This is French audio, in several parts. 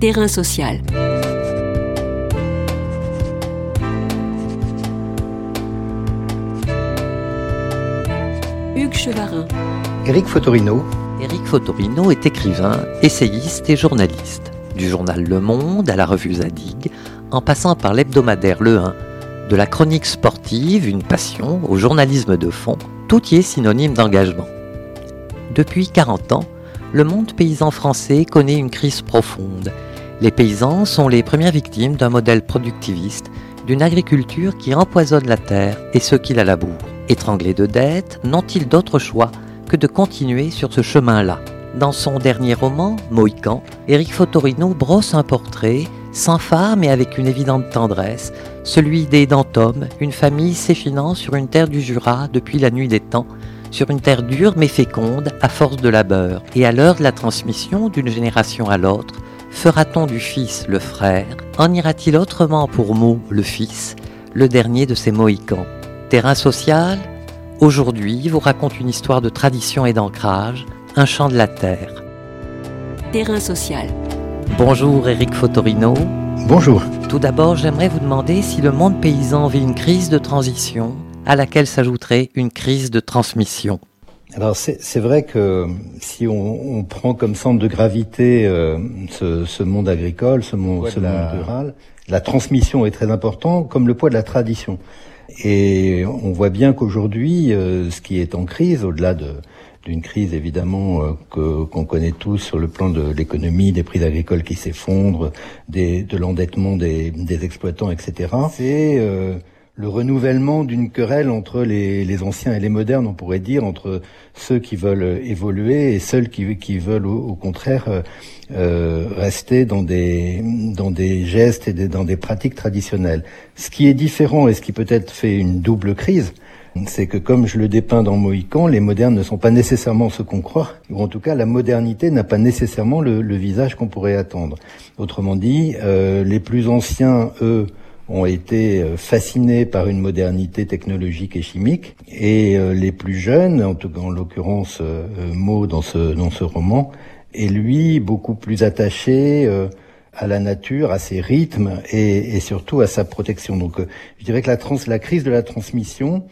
Terrain social. Hugues Chevarin. Éric Fotorino. Éric Fotorino est écrivain, essayiste et journaliste. Du journal Le Monde à la revue Zadig, en passant par l'hebdomadaire Le 1, de la chronique sportive, une passion, au journalisme de fond, tout y est synonyme d'engagement. Depuis 40 ans, le monde paysan français connaît une crise profonde. Les paysans sont les premières victimes d'un modèle productiviste, d'une agriculture qui empoisonne la terre et ceux qui la labourent. Étranglés de dettes, n'ont-ils d'autre choix que de continuer sur ce chemin-là? Dans son dernier roman, Mohican, Éric Fotorino brosse un portrait, sans phare mais avec une évidente tendresse, celui des Dantom, une famille s'échinant sur une terre du Jura depuis la nuit des temps, sur une terre dure mais féconde à force de labeur. Et à l'heure de la transmission d'une génération à l'autre, fera-t-on du fils le frère? En ira-t-il autrement pour mot le fils, le dernier de ces Mohicans? Terrain social? Aujourd'hui vous raconte une histoire de tradition et d'ancrage, un chant de la terre. Terrain social. Bonjour Eric Fotorino. Bonjour. Tout d'abord, j'aimerais vous demander si le monde paysan vit une crise de transition à laquelle s'ajouterait une crise de transmission. Alors c'est vrai que si on, on, prend comme centre de gravité euh, ce, ce, monde agricole, ce monde, ce monde rural, la transmission est très important, comme le poids de la tradition. Et on voit bien qu'aujourd'hui, euh, ce qui est en crise, au-delà de d'une crise évidemment euh, que qu'on connaît tous sur le plan de l'économie, des prix agricoles qui s'effondrent, de l'endettement des, des, exploitants, etc. C'est euh, le renouvellement d'une querelle entre les, les, anciens et les modernes, on pourrait dire, entre ceux qui veulent évoluer et ceux qui, qui veulent au, contraire euh, euh, rester dans des, dans des gestes et des, dans des pratiques traditionnelles. Ce qui est différent et ce qui peut-être fait une double crise, c'est que comme je le dépeins dans Mohican, les modernes ne sont pas nécessairement ce qu'on croit, ou en tout cas la modernité n'a pas nécessairement le, le visage qu'on pourrait attendre. Autrement dit, euh, les plus anciens, eux, ont été euh, fascinés par une modernité technologique et chimique, et euh, les plus jeunes, en tout cas en l'occurrence euh, Mo dans ce dans ce roman, est lui beaucoup plus attaché à la nature, à ses rythmes et, et, surtout à sa protection. Donc, je dirais que la, trans, la crise de la transmission,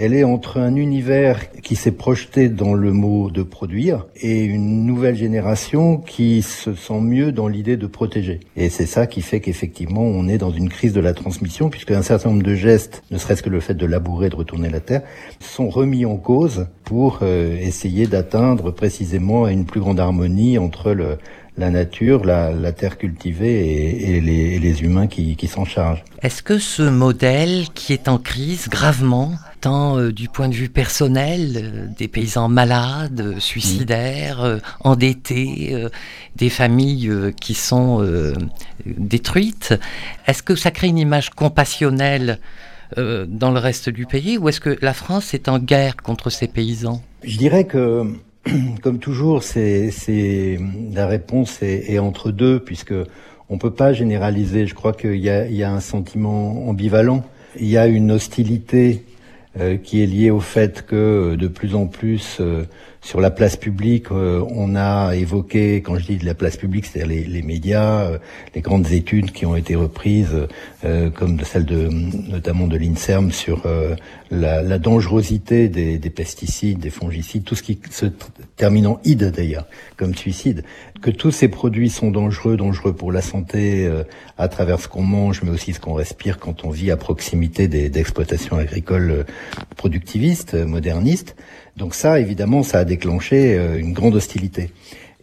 elle est entre un univers qui s'est projeté dans le mot de produire et une nouvelle génération qui se sent mieux dans l'idée de protéger. Et c'est ça qui fait qu'effectivement on est dans une crise de la transmission puisque un certain nombre de gestes, ne serait-ce que le fait de labourer, de retourner la terre, sont remis en cause pour euh, essayer d'atteindre précisément une plus grande harmonie entre le, la nature, la, la terre cultivée et, et, les, et, les, humains qui, qui s'en chargent. Est-ce que ce modèle qui est en crise gravement, tant euh, du point de vue personnel, euh, des paysans malades, euh, suicidaires, euh, endettés, des familles qui sont détruites, est-ce que ça crée une image compassionnelle dans le reste du pays ou est-ce que la France est en guerre contre ces paysans? Je dirais que comme toujours, c'est la réponse est, est, entre deux, puisque on peut pas généraliser. Je crois qu'il y, y a, un sentiment ambivalent. Il y a une hostilité euh, qui est liée au fait que de plus en plus euh, sur la place publique, euh, on a évoqué, quand je dis de la place publique, c'est-à-dire les, les, médias, les grandes études qui ont été reprises, comme celle de notamment de l'Inserm sur la, la, dangerosité des, des, pesticides, des fongicides, tout ce qui se termine en ide d'ailleurs, comme suicide, que tous ces produits sont dangereux, dangereux pour la santé euh, à travers ce qu'on mange, mais aussi ce qu'on respire quand on vit à proximité d'exploitations agricoles euh, productivistes, euh, modernistes. Donc ça, évidemment, ça a déclenché euh, une grande hostilité.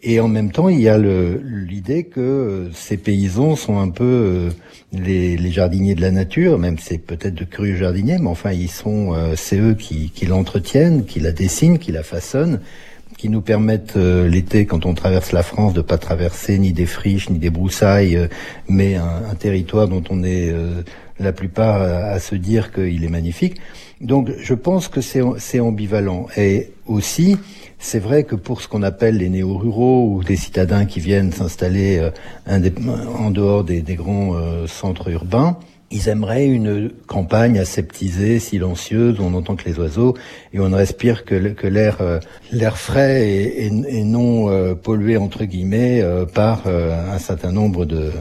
Et en même temps, il y a l'idée que ces paysans sont un peu les, les, jardiniers de la nature, même c'est peut-être de curieux jardiniers, mais enfin ils sont, c'est eux qui l'entretiennent, qui la dessinent, qui la façonnent, qui nous permettent euh, l'été, quand on traverse la France, de pas traverser ni des friches ni des broussailles, euh, mais un, un, territoire dont on est euh, la plupart à, à se dire qu'il est magnifique. Donc je pense que c'est ambivalent. Et aussi, c'est vrai que pour ce qu'on appelle les néo-ruraux ou des citadins qui viennent s'installer en dehors des, des grands centres urbains, ils aimeraient une campagne aseptisée, silencieuse, où on n'entend que les oiseaux et on ne respire que, l'air euh, l'air frais et, non euh, pollué entre guillemets euh, par un certain nombre de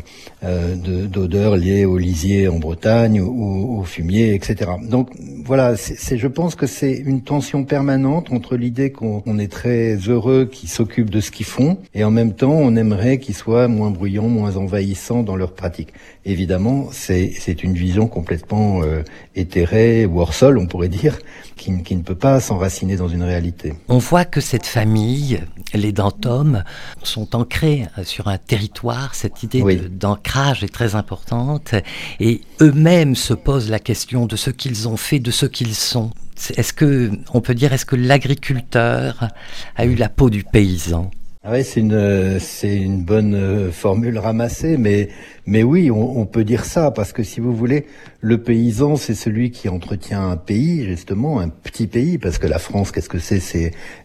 d'odeurs liées au lisier en Bretagne ou au fumier, etc. Donc voilà, c'est je pense que c'est une tension permanente entre l'idée qu'on est très heureux qu'ils s'occupent de ce qu'ils font et en même temps on aimerait qu'ils soient moins bruyants, moins envahissants dans leurs pratiques. Évidemment, c'est une vision complètement euh, éthérée ou hors sol, on pourrait dire, qui, ne peut pas s'enraciner dans une réalité. On voit que cette famille, les Dantom, sont ancrés euh, sur un territoire. Cette idée d'ancrage est très importante. Et eux-mêmes se posent la question de ce qu'ils ont fait, de ce qu'ils sont. Est-ce que, on peut dire, est-ce que l'agriculteur a eu la peau du paysan? Ah ouais, c'est une c'est une bonne euh, formule ramassée, mais mais oui, on, on, peut dire ça parce que si vous voulez, le paysan, c'est celui qui entretient un pays, justement, un petit pays, parce que la France, qu'est-ce que c'est?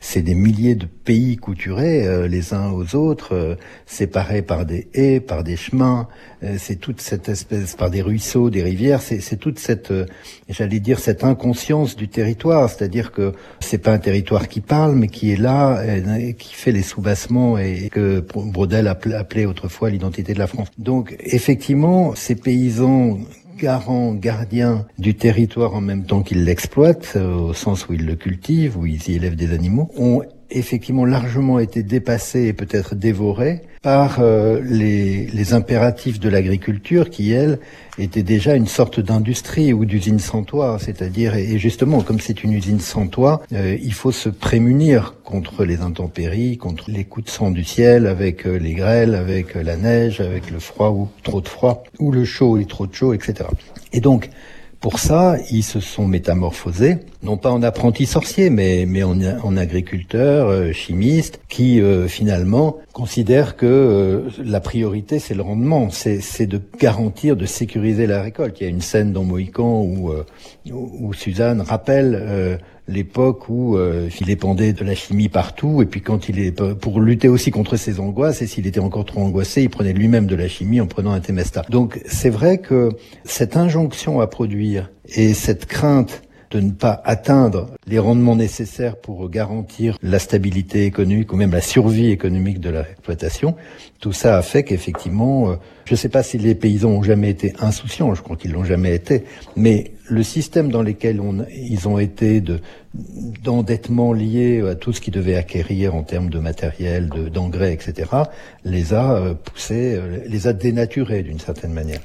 C'est des milliers de pays couturés euh, les uns aux autres, euh, séparés par des haies, par des chemins. c'est toute cette espèce, par des ruisseaux, des rivières. C'est toute cette, j'allais dire, cette inconscience du territoire, c'est-à-dire que c'est pas un territoire qui parle, mais qui est là, et, qui fait les soubassements et que Brodel appelait autrefois l'identité de la France. Donc effectivement, ces paysans garants, gardiens du territoire en même temps qu'ils l'exploitent, euh, au sens où ils le cultivent, où ils y élèvent des animaux, ont effectivement largement été dépassés et peut-être dévorés par euh, les, les, impératifs de l'agriculture qui, elle, était déjà une sorte d'industrie ou d'usine sans toit. C'est-à-dire, et justement, comme c'est une usine sans toit, euh, il faut se prémunir contre les intempéries, contre les coups de sang du ciel, avec euh, les grêles, avec la neige, avec le froid ou trop de froid, ou le chaud et trop de chaud, etc. Et donc, pour ça, ils se sont métamorphosés, non pas en apprentis sorciers, mais, en agriculteurs, euh, chimistes, qui euh, finalement considèrent que euh, la priorité, c'est le rendement, c'est de garantir, de sécuriser la récolte. Il y a une scène dans Mohican où, où Suzanne rappelle l'époque où euh, il épandait de la chimie partout, et puis quand il est pour lutter aussi contre ses angoisses, et s'il était encore trop angoissé, il prenait lui-même de la chimie en prenant un Temesta. Donc c'est vrai que cette injonction à produire et cette crainte de ne pas atteindre les rendements nécessaires pour garantir la stabilité économique ou même la survie économique de l'exploitation, tout ça a fait qu'effectivement, euh, je ne sais pas si les paysans ont jamais été insouciants, je crois qu'ils l'ont jamais été, mais le système dans lequel ils ont été de d'endettement lié à tout ce qu'ils devaient acquérir en termes de matériel, d'engrais, etc., les a euh, poussés, euh, les a dénaturés d'une certaine manière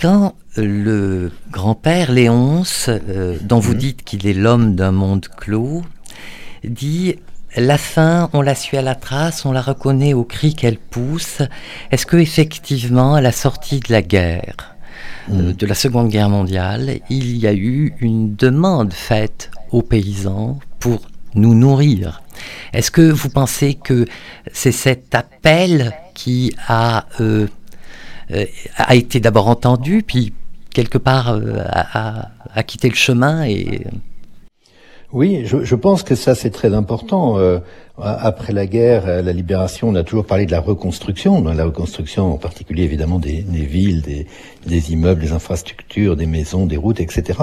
quand le grand-père Léonce, euh, dont vous mhm. dites qu'il est l'homme d'un monde clos, dit la faim, on la suit à la trace, on la reconnaît au cri qu'elle pousse. Est-ce que effectivement, à la sortie de la guerre, euh, mhm. de la Seconde Guerre mondiale, il y a eu une demande faite aux paysans pour nous nourrir? Est-ce que vous pensez que c'est cet appel qui a euh, euh, a été d'abord entendu, puis quelque part euh, a, quitté le chemin et oui, je, je, pense que ça c'est très important. Euh, après la guerre, la libération, on a toujours parlé de la reconstruction, la reconstruction en particulier évidemment des, villes, des, immeubles, des infrastructures, des maisons, des routes, etc.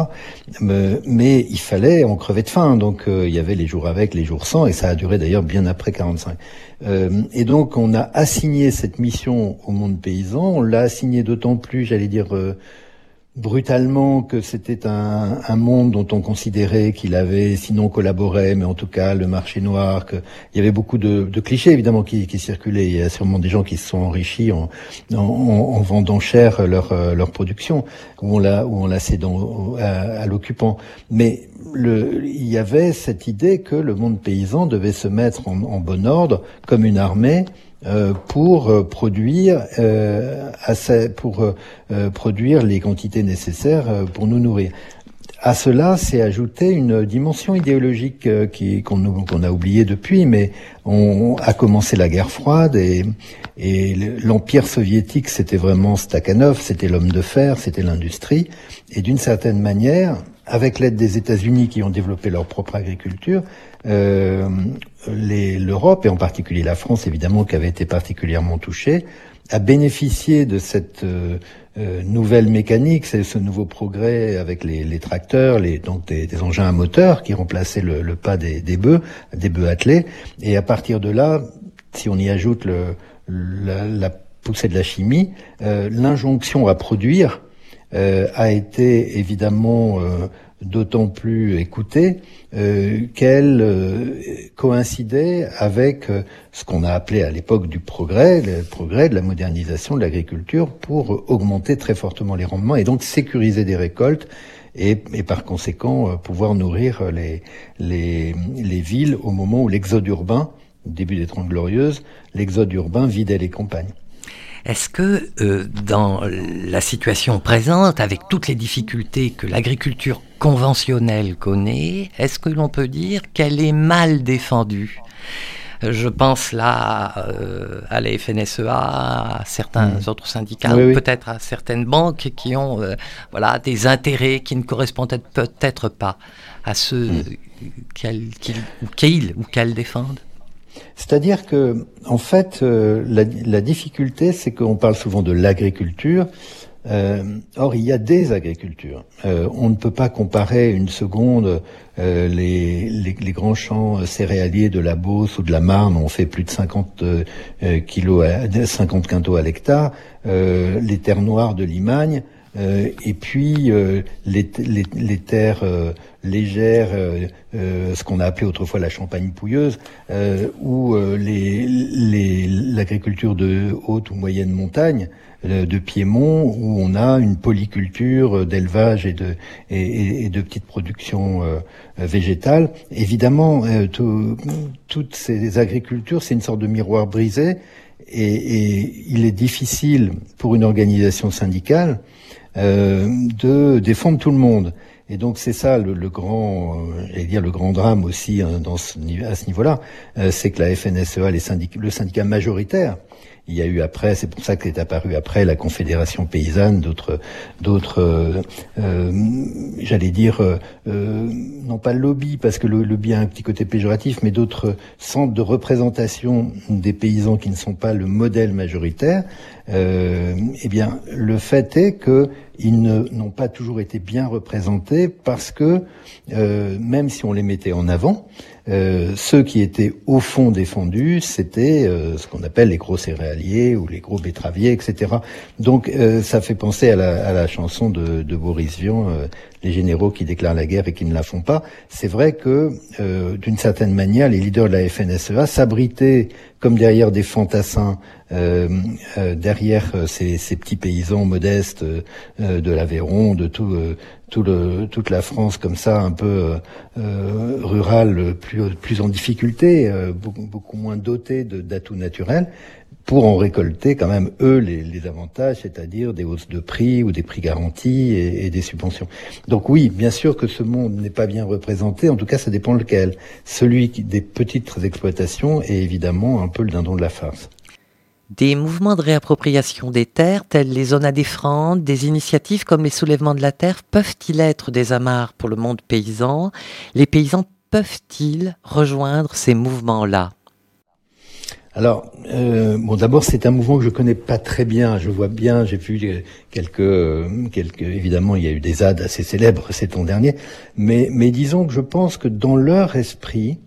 Mais, il fallait, on crevait de faim, donc il y avait les jours avec, les jours sans, et ça a duré d'ailleurs bien après 45. Euh, et donc on a assigné cette mission au monde paysan, on l'a assigné d'autant plus, j'allais dire, euh, brutalement que c'était un, un, monde dont on considérait qu'il avait, sinon collaboré, mais en tout cas le marché noir, qu'il y avait beaucoup de, de clichés évidemment qui, qui, circulaient. Il y a sûrement des gens qui se sont enrichis en, en, en vendant cher leur, leur production, ou on l'a ou on l'a cédant à, à l'occupant. Mais le, il y avait cette idée que le monde paysan devait se mettre en, en bon ordre comme une armée pour euh, produire euh, assez, pour produire les quantités nécessaires pour nous nourrir. À cela s'est ajouté une dimension idéologique qui qu'on qu'on a oubliée depuis, mais on a commencé la guerre froide et, et l'empire soviétique c'était vraiment Stakhanov, c'était l'homme de fer, c'était l'industrie, et d'une certaine manière, avec l'aide des États-Unis qui ont développé leur propre agriculture, euh, l'Europe et en particulier la France évidemment qui avait été particulièrement touchée a bénéficié de cette nouvelle mécanique, c'est ce nouveau progrès avec les, tracteurs, les, donc des, engins à moteur qui remplaçaient le, pas des, bœufs, des bœufs attelés. Et à partir de là, si on y ajoute le, la, la poussée de la chimie, l'injonction à produire a été évidemment d'autant plus écoutée euh, qu'elle euh, coïncidait avec euh, ce qu'on a appelé à l'époque du progrès, le progrès de la modernisation de l'agriculture pour augmenter très fortement les rendements et donc sécuriser des récoltes et, par conséquent pouvoir nourrir les, les, les villes au moment où l'exode urbain, début des Trente Glorieuses, l'exode urbain vidait les campagnes. Est-ce que euh, dans la situation présente, avec toutes les difficultés que l'agriculture conventionnelle connaît, est-ce que l'on peut dire qu'elle est mal défendue? Je pense là euh, à la FNSEA, à certains mmh. autres syndicats, peut-être à certaines banques qui ont euh, voilà, des intérêts qui ne correspondent peut-être pas à ceux mmh. ou qu'elles défendent. C'est-à-dire que, en fait, euh, la, difficulté, c'est qu'on parle souvent de l'agriculture. Euh, or, il y a des agricultures. Euh, on ne peut pas comparer une seconde les, les, grands champs céréaliers de la Beauce ou de la Marne. On fait plus de 50 kilos, à, 50 quintaux à l'hectare. les terres noires de Limagne. Et puis les, les, terres légère, euh, euh, ce qu'on a appelé autrefois la champagne pouilleuse, euh, ou l'agriculture de haute ou moyenne montagne, de Piémont, où on a une polyculture d'élevage et de, et, de petites productions végétales. Évidemment, toutes ces agricultures, c'est une sorte de miroir brisé, et, il est difficile pour une organisation syndicale de défendre tout le monde. Et donc c'est ça le, le grand, euh, dire le grand drame aussi hein, dans ce, à ce niveau-là, euh, c'est que la FNSEA, les syndicats, le syndicat majoritaire, il y a eu après, c'est pour ça qu'est apparu après la Confédération paysanne, d'autres, d'autres, euh, euh j'allais dire, euh, non pas lobby parce que le lobby a un petit côté péjoratif, mais d'autres centres de représentation des paysans qui ne sont pas le modèle majoritaire. Eh bien, le fait est que ils n'ont pas toujours été bien représentés parce que même si on les mettait en avant, euh, ceux qui étaient au fond défendus, c'était euh, ce qu'on appelle les gros céréaliers ou les gros betteraviers, etc. Donc euh, ça fait penser à la, à la chanson de, de Boris Vian, les généraux qui déclarent la guerre et qui ne la font pas. C'est vrai que d'une certaine manière, les leaders de la FNSEA s'abritaient comme derrière des fantassins, derrière ces, ces, petits paysans modestes de l'Aveyron, de tout toute la France comme ça, un peu euh, euh rurale, plus, en difficulté, euh, beaucoup, beaucoup, moins dotée d'atouts naturels, pour en récolter quand même eux les, avantages, c'est-à-dire des hausses de prix ou des prix garantis et, et, des subventions. Donc oui, bien sûr que ce monde n'est pas bien représenté. En tout cas, ça dépend lequel. Celui des petites exploitations est évidemment un peu le dindon de la farce. Des mouvements de réappropriation des terres, tels les zones à défendre, des initiatives comme les soulèvements de la terre, peuvent-ils être des amarres pour le monde paysan? Les paysans peuvent-ils rejoindre ces mouvements-là? Alors, euh, bon, d'abord, c'est un mouvement que je connais pas très bien. Je vois bien, j'ai vu quelques, quelques, évidemment, il y a eu des ZAD assez célèbres cet an dernier, mais, mais disons que je pense que dans leur esprit,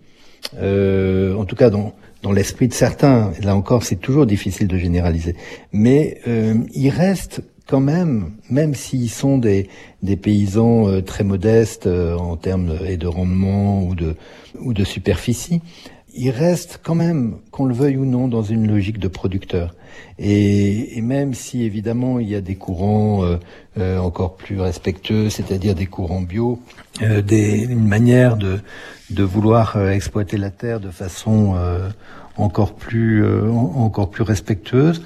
euh, en tout cas dans, dans l'esprit de certains, là encore c'est toujours difficile de généraliser, mais euh, il reste quand même, même s'ils sont des, des paysans euh, très modestes euh, en termes et de rendement ou de, ou de superficie, il reste quand même, qu'on le veuille ou non, dans une logique de producteur. Et, et même si évidemment il y a des courants euh, encore plus respectueux, c'est-à-dire des courants bio, des, une manière de, vouloir euh, exploiter la terre de façon euh, encore plus euh, encore plus respectueuse.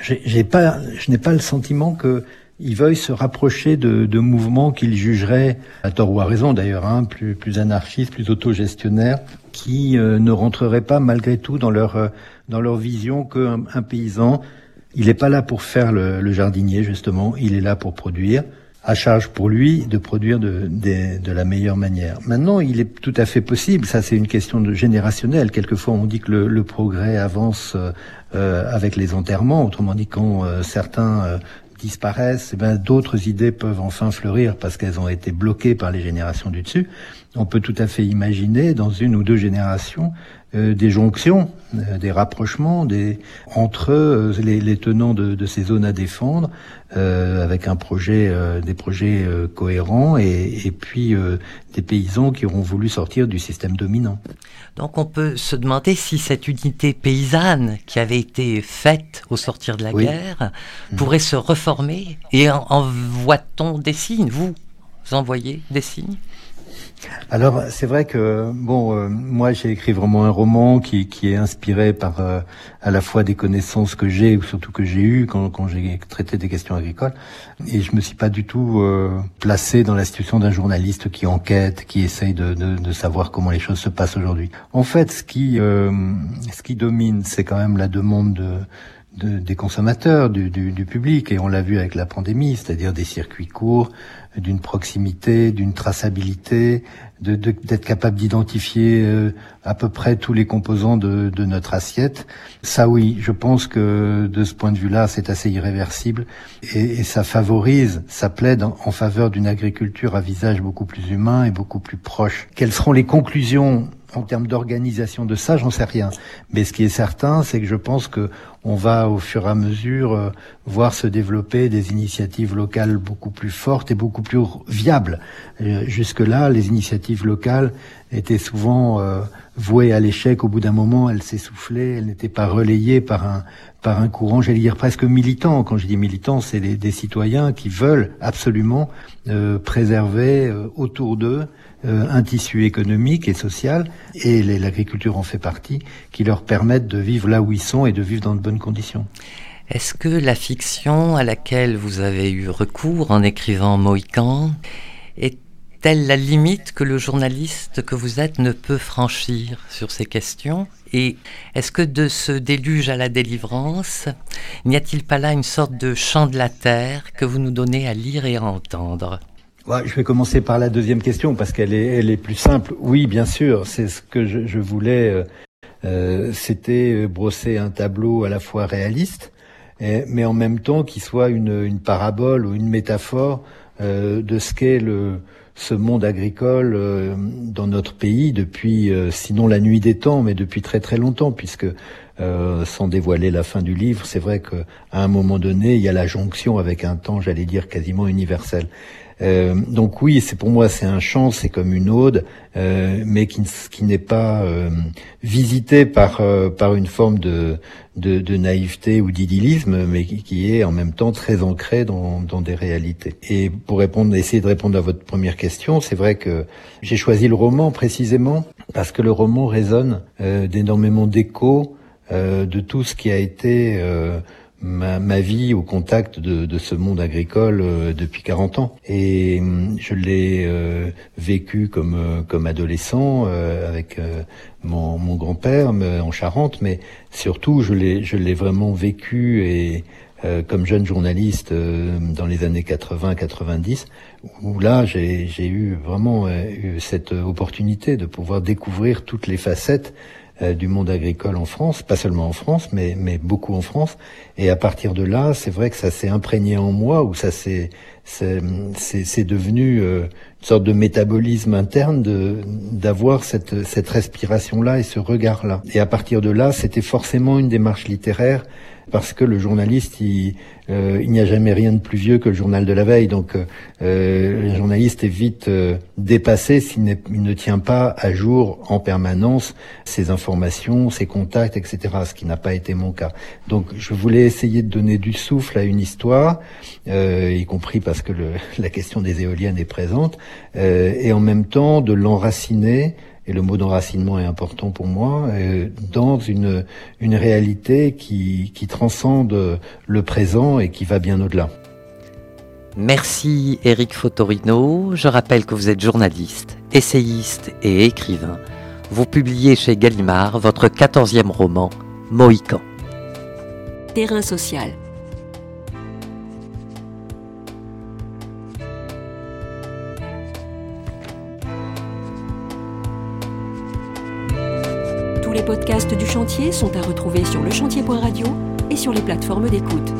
J'ai pas, je n'ai pas le sentiment que ils veuillent se rapprocher de, de mouvements qu'ils jugeraient, à tort ou à raison d'ailleurs, hein, plus, plus anarchistes, plus autogestionnaires, qui ne rentreraient pas malgré tout dans leur, dans leur vision qu'un un paysan, il n'est pas là pour faire le, le, jardinier justement, il est là pour produire à charge pour lui de produire de, de, de, la meilleure manière. Maintenant, il est tout à fait possible, ça c'est une question de générationnelle, quelquefois on dit que le, le progrès avance euh, avec les enterrements. Autrement dit, quand certains disparaissent, eh ben, d'autres idées peuvent enfin fleurir parce qu'elles ont été bloquées par les générations du dessus. On peut tout à fait imaginer dans une ou deux générations des jonctions, euh, des rapprochements des, entre euh, les, les, tenants de, de, ces zones à défendre, avec un projet, des projets cohérents, et, et puis des paysans qui auront voulu sortir du système dominant. Donc on peut se demander si cette unité paysanne qui avait été faite au sortir de la guerre mmh. pourrait se reformer. Et envoie-t-on des signes? Vous, vous envoyez des signes? Alors c'est vrai que bon, euh, moi j'ai écrit vraiment un roman qui, qui est inspiré par euh, à la fois des connaissances que j'ai ou surtout que j'ai eues quand, quand j'ai traité des questions agricoles et je me suis pas du tout euh, placé dans la situation d'un journaliste qui enquête, qui essaye de, de, de, savoir comment les choses se passent aujourd'hui. En fait, ce qui ce qui domine, c'est quand même la demande de de, des consommateurs, du, du, du, public, et on l'a vu avec la pandémie, c'est-à-dire des circuits courts, d'une proximité, d'une traçabilité, d'être de, capable d'identifier euh, à peu près tous les composants de, de, notre assiette. Ça oui, je pense que de ce point de vue-là, c'est assez irréversible et, et, ça favorise, ça plaide en, en faveur d'une agriculture à visage beaucoup plus humain et beaucoup plus proche. Quelles seront les conclusions en termes d'organisation de ça, j'en sais rien. Mais ce qui est certain, c'est que je pense que on va au fur et à mesure euh, voir se développer des initiatives locales beaucoup plus fortes et beaucoup plus viables. Euh, jusque-là, les initiatives locales étaient souvent euh, vouées à l'échec. Au bout d'un moment, elles s'essoufflaient, elles n'étaient pas relayées par un par un courant, j'allais dire presque militant. Quand je dis militant, c'est des citoyens qui veulent absolument préserver autour d'eux euh, un tissu économique et social, et l'agriculture en fait partie, qui leur permettent de vivre là où ils sont et de vivre dans de bonnes conditions. Est-ce que la fiction à laquelle vous avez eu recours en écrivant Mohican est-elle la limite que le journaliste que vous êtes ne peut franchir sur ces questions? Et est-ce que de ce déluge à la délivrance, n'y a-t-il pas là une sorte de chant de la terre que vous nous donnez à lire et à entendre? Je vais commencer par la deuxième question parce qu'elle est, elle est plus simple. Oui, bien sûr, c'est ce que je, je voulais. Euh, euh C'était brosser un tableau à la fois réaliste, mais en même temps qui soit une, une parabole ou une métaphore euh, de ce qu'est le ce monde agricole euh, dans notre pays depuis, euh, sinon la nuit des temps, mais depuis très très longtemps, puisque sans dévoiler la fin du livre, c'est vrai qu'à un moment donné, il y a la jonction avec un temps, j'allais dire, quasiment universel. Euh, donc oui, c'est pour moi c'est un chant, c'est comme une ode, euh, mais qui, qui n'est pas euh, visité par euh, par une forme de de, de naïveté ou d'idyllisme, mais qui, qui, est en même temps très ancré dans, dans des réalités. Et pour répondre, essayer de répondre à votre première question, c'est vrai que j'ai choisi le roman précisément parce que le roman résonne d'énormément d'échos de tout ce qui a été ma, ma, vie au contact de, de ce monde agricole euh, depuis 40 ans. Et hum, je l'ai euh, vécu comme, euh, comme adolescent avec mon, mon grand-père en Charente, mais surtout je l'ai, vraiment vécu et comme jeune journaliste dans les années 80-90, où là j'ai, eu vraiment cette opportunité de pouvoir découvrir toutes les facettes euh, du monde agricole en France, pas seulement en France, mais, mais beaucoup en France. Et à partir de là, c'est vrai que ça s'est imprégné en moi, ou ça s'est c'est devenu euh, une sorte de métabolisme interne de d'avoir cette, cette respiration-là et ce regard-là. Et à partir de là, c'était forcément une démarche littéraire parce que le journaliste, il, euh, il n'y a jamais rien de plus vieux que le journal de la veille. Donc, euh, euh le journaliste est vite euh, dépassé s'il ne tient pas à jour en permanence ses informations, ses contacts, etc. Ce qui n'a pas été mon cas. Donc, je voulais essayer de donner du souffle à une histoire, y compris parce que le, la question des éoliennes est présente, et en même temps de l'enraciner et le mot d'enracinement est important pour moi, euh, dans une, une réalité qui, qui transcende le présent et qui va bien au-delà. Merci Eric Fotorino. Je rappelle que vous êtes journaliste, essayiste et écrivain. Vous publiez chez Gallimard votre quatorzième roman, Mohican. Terrain social. Podcasts du chantier sont à retrouver sur lechantier.radio et sur les plateformes d'écoute.